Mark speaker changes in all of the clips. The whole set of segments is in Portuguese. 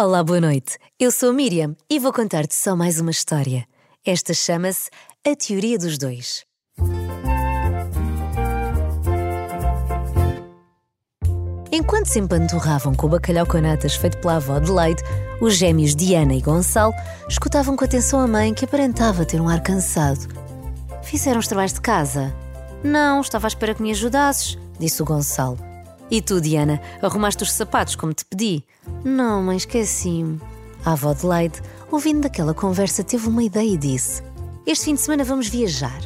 Speaker 1: Olá, boa noite. Eu sou a Miriam e vou contar-te só mais uma história. Esta chama-se A Teoria dos Dois. Enquanto se empanturravam com o bacalhau com natas feito pela avó de Leite, os gêmeos Diana e Gonçalo escutavam com atenção a mãe que aparentava ter um ar cansado. Fizeram os trabalhos de casa? Não, estava à espera que me ajudasses, disse o Gonçalo. E tu, Diana, arrumaste os sapatos como te pedi? Não, mãe, esqueci-me. A avó de Leide, ouvindo daquela conversa, teve uma ideia e disse: Este fim de semana vamos viajar.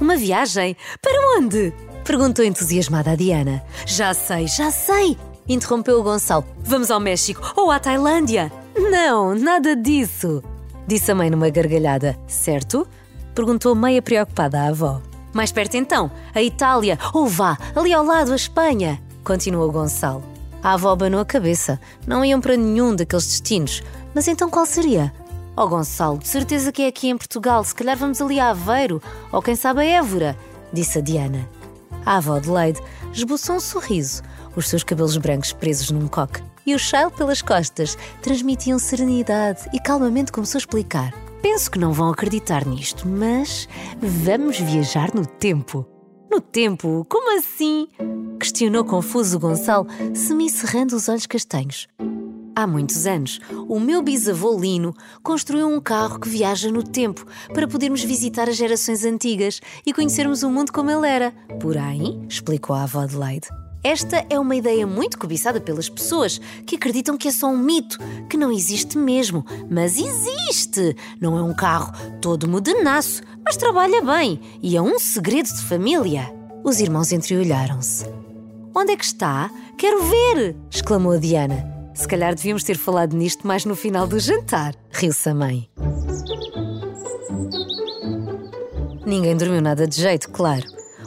Speaker 1: Uma viagem? Para onde? Perguntou entusiasmada a Diana. Já sei, já sei! Interrompeu o Gonçalo. Vamos ao México ou à Tailândia? Não, nada disso! Disse a mãe numa gargalhada. Certo? Perguntou meia preocupada a avó. Mais perto então, a Itália, ou vá, ali ao lado, a Espanha continuou Gonçalo. A avó abanou a cabeça. Não iam para nenhum daqueles destinos. Mas então qual seria? Oh Gonçalo, de certeza que é aqui em Portugal. Se calhar vamos ali a Aveiro, ou quem sabe a Évora, disse a Diana. A avó de Leide esboçou um sorriso, os seus cabelos brancos presos num coque e o chale pelas costas transmitiam serenidade e calmamente começou a explicar. Penso que não vão acreditar nisto, mas vamos viajar no tempo. No tempo? Como assim? Questionou confuso Gonçalo, semi-cerrando os olhos castanhos. Há muitos anos, o meu bisavô Lino construiu um carro que viaja no tempo para podermos visitar as gerações antigas e conhecermos o mundo como ele era. Porém, explicou a avó Adelaide, esta é uma ideia muito cobiçada pelas pessoas que acreditam que é só um mito, que não existe mesmo. Mas existe! Não é um carro todo modernaço, mas trabalha bem e é um segredo de família. Os irmãos entreolharam-se. Onde é que está? Quero ver! exclamou a Diana. Se calhar devíamos ter falado nisto mais no final do jantar, riu-se a mãe. Ninguém dormiu nada de jeito, claro.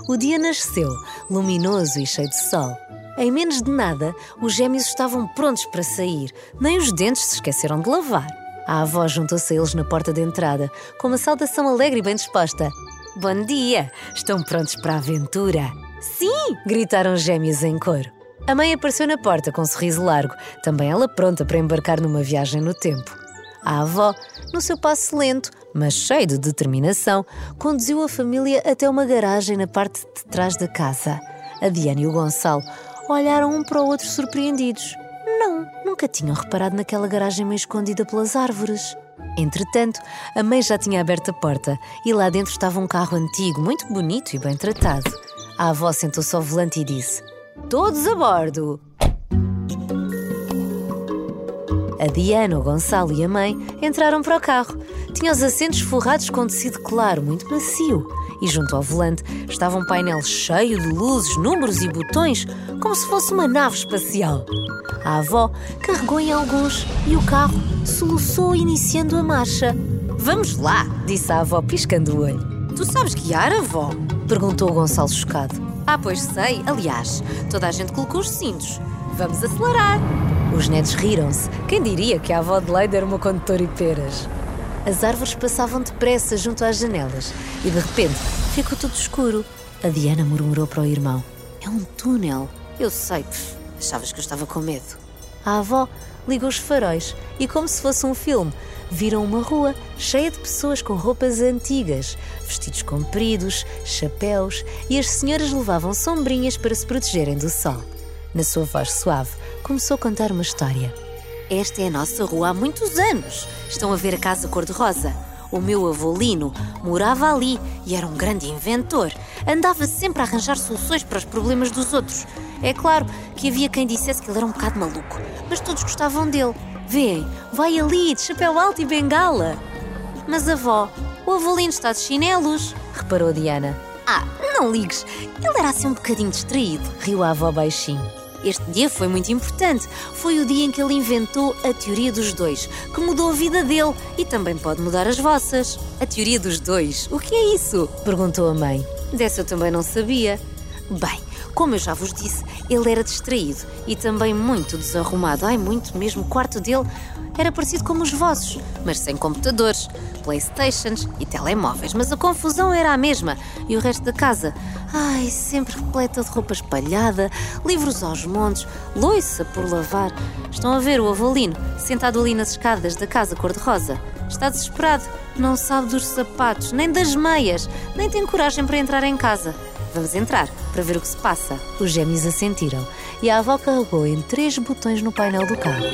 Speaker 1: O dia nasceu, luminoso e cheio de sol. Em menos de nada, os gêmeos estavam prontos para sair, nem os dentes se esqueceram de lavar. A avó juntou-se a eles na porta de entrada, com uma saudação alegre e bem disposta. Bom dia! Estão prontos para a aventura? Sim! gritaram os gêmeos em coro. A mãe apareceu na porta com um sorriso largo, também ela pronta para embarcar numa viagem no tempo. A avó, no seu passo lento, mas cheio de determinação, conduziu a família até uma garagem na parte de trás da casa. A Diana e o Gonçalo olharam um para o outro surpreendidos. Não, nunca tinham reparado naquela garagem meio escondida pelas árvores. Entretanto, a mãe já tinha aberto a porta e lá dentro estava um carro antigo, muito bonito e bem tratado. A avó sentou-se ao volante e disse: Todos a bordo! A Diana, o Gonçalo e a mãe entraram para o carro. Tinha os assentos forrados com tecido claro, muito macio. E junto ao volante estava um painel cheio de luzes, números e botões, como se fosse uma nave espacial. A avó carregou em alguns e o carro soluçou, iniciando a marcha. Vamos lá, disse a avó, piscando o olho. Tu sabes guiar, avó? perguntou Gonçalo chocado. Ah, pois sei. Aliás, toda a gente colocou os cintos. Vamos acelerar. Os netos riram-se. Quem diria que a avó de Leide era uma condutora e peras? As árvores passavam depressa junto às janelas e de repente ficou tudo escuro. A Diana murmurou para o irmão: É um túnel. Eu sei, pff, achavas que eu estava com medo. A avó ligou os faróis e, como se fosse um filme, viram uma rua cheia de pessoas com roupas antigas, vestidos compridos, chapéus e as senhoras levavam sombrinhas para se protegerem do sol. Na sua voz suave, começou a contar uma história. Esta é a nossa rua há muitos anos. Estão a ver a casa cor-de-rosa? O meu avô Lino morava ali e era um grande inventor. Andava sempre a arranjar soluções para os problemas dos outros. É claro que havia quem dissesse que ele era um bocado maluco, mas todos gostavam dele. Vêem, vai ali de chapéu alto e bengala. Mas avó, o avô Lino está de chinelos, reparou Diana. Ah, não ligues, ele era assim um bocadinho distraído, riu a avó baixinho. Este dia foi muito importante. Foi o dia em que ele inventou a teoria dos dois, que mudou a vida dele e também pode mudar as vossas. A teoria dos dois? O que é isso? perguntou a mãe. Dessa eu também não sabia. Bem, Como eu já vos disse, ele era distraído e também muito desarrumado. Ai, muito mesmo. O quarto dele era parecido como os vossos, mas sem computadores, Playstations e telemóveis. Mas a confusão era a mesma. E o resto da casa? Ai, sempre repleta de roupa espalhada, livros aos montes, loiça por lavar. Estão a ver o avolino sentado ali nas escadas da casa cor-de-rosa? Está desesperado, não sabe dos sapatos, nem das meias, nem tem coragem para entrar em casa. Vamos entrar para ver o que se passa. Os gêmeos assentiram e a avó carregou em três botões no painel do carro.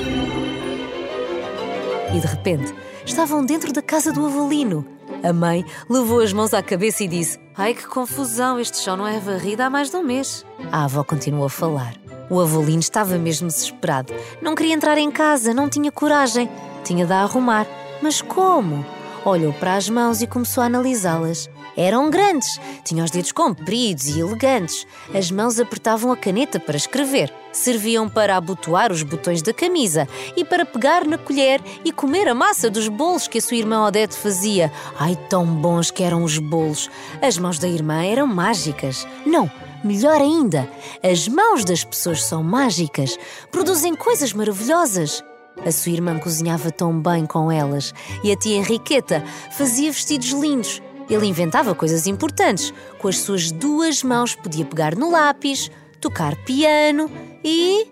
Speaker 1: E de repente estavam dentro da casa do avolino. A mãe levou as mãos à cabeça e disse: Ai que confusão, este chão não é varrido há mais de um mês. A avó continuou a falar. O avolino estava mesmo desesperado. Não queria entrar em casa, não tinha coragem. Tinha de a arrumar. Mas como? Olhou para as mãos e começou a analisá-las. Eram grandes, tinham os dedos compridos e elegantes. As mãos apertavam a caneta para escrever, serviam para abotoar os botões da camisa e para pegar na colher e comer a massa dos bolos que a sua irmã Odete fazia. Ai, tão bons que eram os bolos! As mãos da irmã eram mágicas. Não, melhor ainda, as mãos das pessoas são mágicas, produzem coisas maravilhosas. A sua irmã cozinhava tão bem com elas e a tia Henriqueta fazia vestidos lindos. Ele inventava coisas importantes. Com as suas duas mãos podia pegar no lápis, tocar piano e.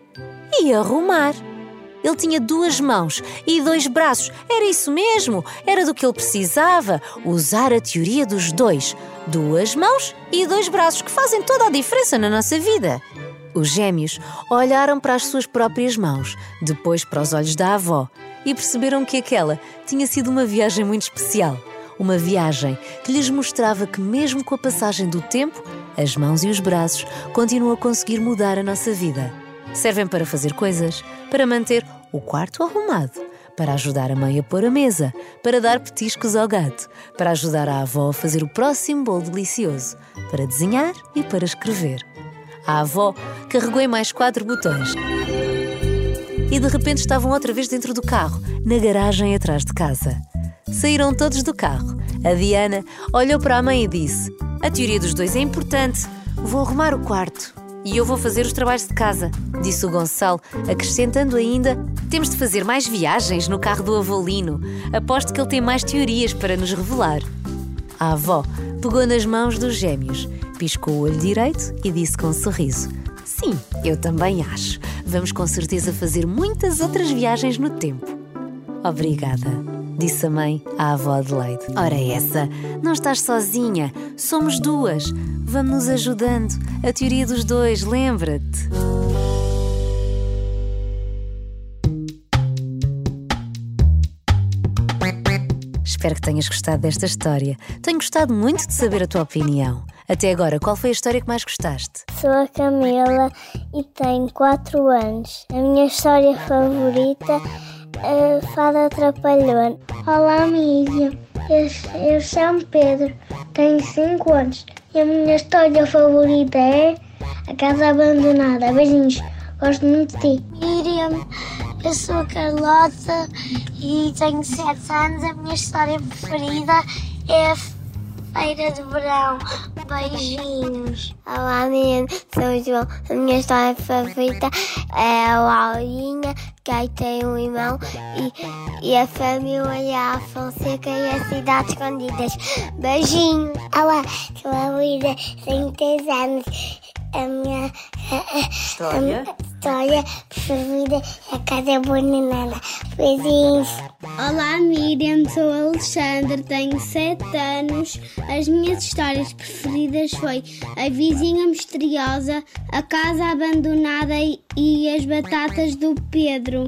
Speaker 1: e arrumar. Ele tinha duas mãos e dois braços. Era isso mesmo, era do que ele precisava. Usar a teoria dos dois. Duas mãos e dois braços que fazem toda a diferença na nossa vida. Os gêmeos olharam para as suas próprias mãos, depois para os olhos da avó e perceberam que aquela tinha sido uma viagem muito especial. Uma viagem que lhes mostrava que, mesmo com a passagem do tempo, as mãos e os braços continuam a conseguir mudar a nossa vida. Servem para fazer coisas, para manter o quarto arrumado, para ajudar a mãe a pôr a mesa, para dar petiscos ao gato, para ajudar a avó a fazer o próximo bolo delicioso, para desenhar e para escrever. A avó carregou em mais quatro botões. E de repente estavam outra vez dentro do carro, na garagem atrás de casa. Saíram todos do carro. A Diana olhou para a mãe e disse: A teoria dos dois é importante. Vou arrumar o quarto. E eu vou fazer os trabalhos de casa, disse o Gonçalo, acrescentando ainda: Temos de fazer mais viagens no carro do avolino. Aposto que ele tem mais teorias para nos revelar. A avó pegou nas mãos dos gêmeos piscou o olho direito e disse com um sorriso: Sim, eu também acho. Vamos com certeza fazer muitas outras viagens no tempo. Obrigada, disse a mãe à avó Adelaide. Ora, essa, não estás sozinha, somos duas. Vamos nos ajudando. A teoria dos dois, lembra-te. Espero que tenhas gostado desta história. Tenho gostado muito de saber a tua opinião. Até agora, qual foi a história que mais gostaste?
Speaker 2: Sou a Camila e tenho 4 anos. A minha história favorita é Fada Trapalhona. Olá, Miriam. Eu, eu chamo Pedro, tenho 5 anos. E a minha história favorita é A Casa Abandonada. Beijinhos, gosto muito de ti. Miriam, eu sou a Carlota e tenho 7 anos. A minha história preferida é a Feira de Verão. Beijinhos. Olá, menino. Sou o João. A minha história favorita é a Laurinha, que aí tem um irmão, e, e a família a Fonseca e as cidades escondidas. Beijinhos. Olá, sou a Luísa, tenho 3 anos. A minha
Speaker 1: história,
Speaker 2: a, história preferida é a Casa Bonanada. Beijinhos.
Speaker 3: Olá, Miriam, sou a Alexandre, tenho 7 anos. As minhas histórias preferidas foi A Vizinha Misteriosa, A Casa Abandonada e As Batatas do Pedro.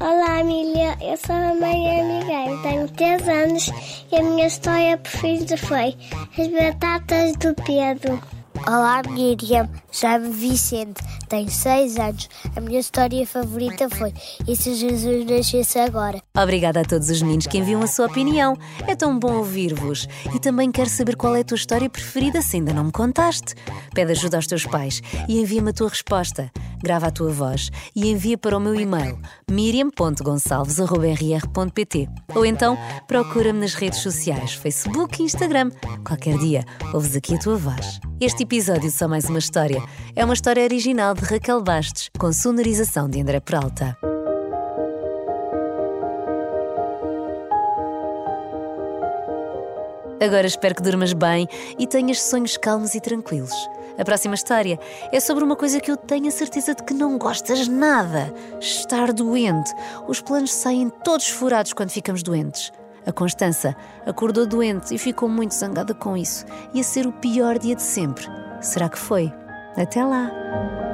Speaker 2: Olá, Emília. Eu sou a Maria Miguel, tenho 3 anos e a minha história preferida foi As Batatas do Pedro.
Speaker 4: Olá, Miriam. Chamo Vicente, tenho 6 anos. A minha história favorita foi E se Jesus nascesse agora?
Speaker 1: Obrigada a todos os meninos que enviam a sua opinião. É tão bom ouvir-vos. E também quero saber qual é a tua história preferida, se ainda não me contaste. Pede ajuda aos teus pais e envia-me a tua resposta. Grava a tua voz e envia para o meu e-mail miriam.gonçalves.rr.pt ou então procura-me nas redes sociais, Facebook e Instagram. Qualquer dia ouves aqui a tua voz. Este episódio de Só Mais Uma História é uma história original de Raquel Bastos, com sonorização de André Peralta. Agora espero que durmas bem e tenhas sonhos calmos e tranquilos. A próxima história é sobre uma coisa que eu tenho a certeza de que não gostas nada: estar doente. Os planos saem todos furados quando ficamos doentes. A Constança acordou doente e ficou muito zangada com isso. Ia ser o pior dia de sempre. Será que foi? Até lá!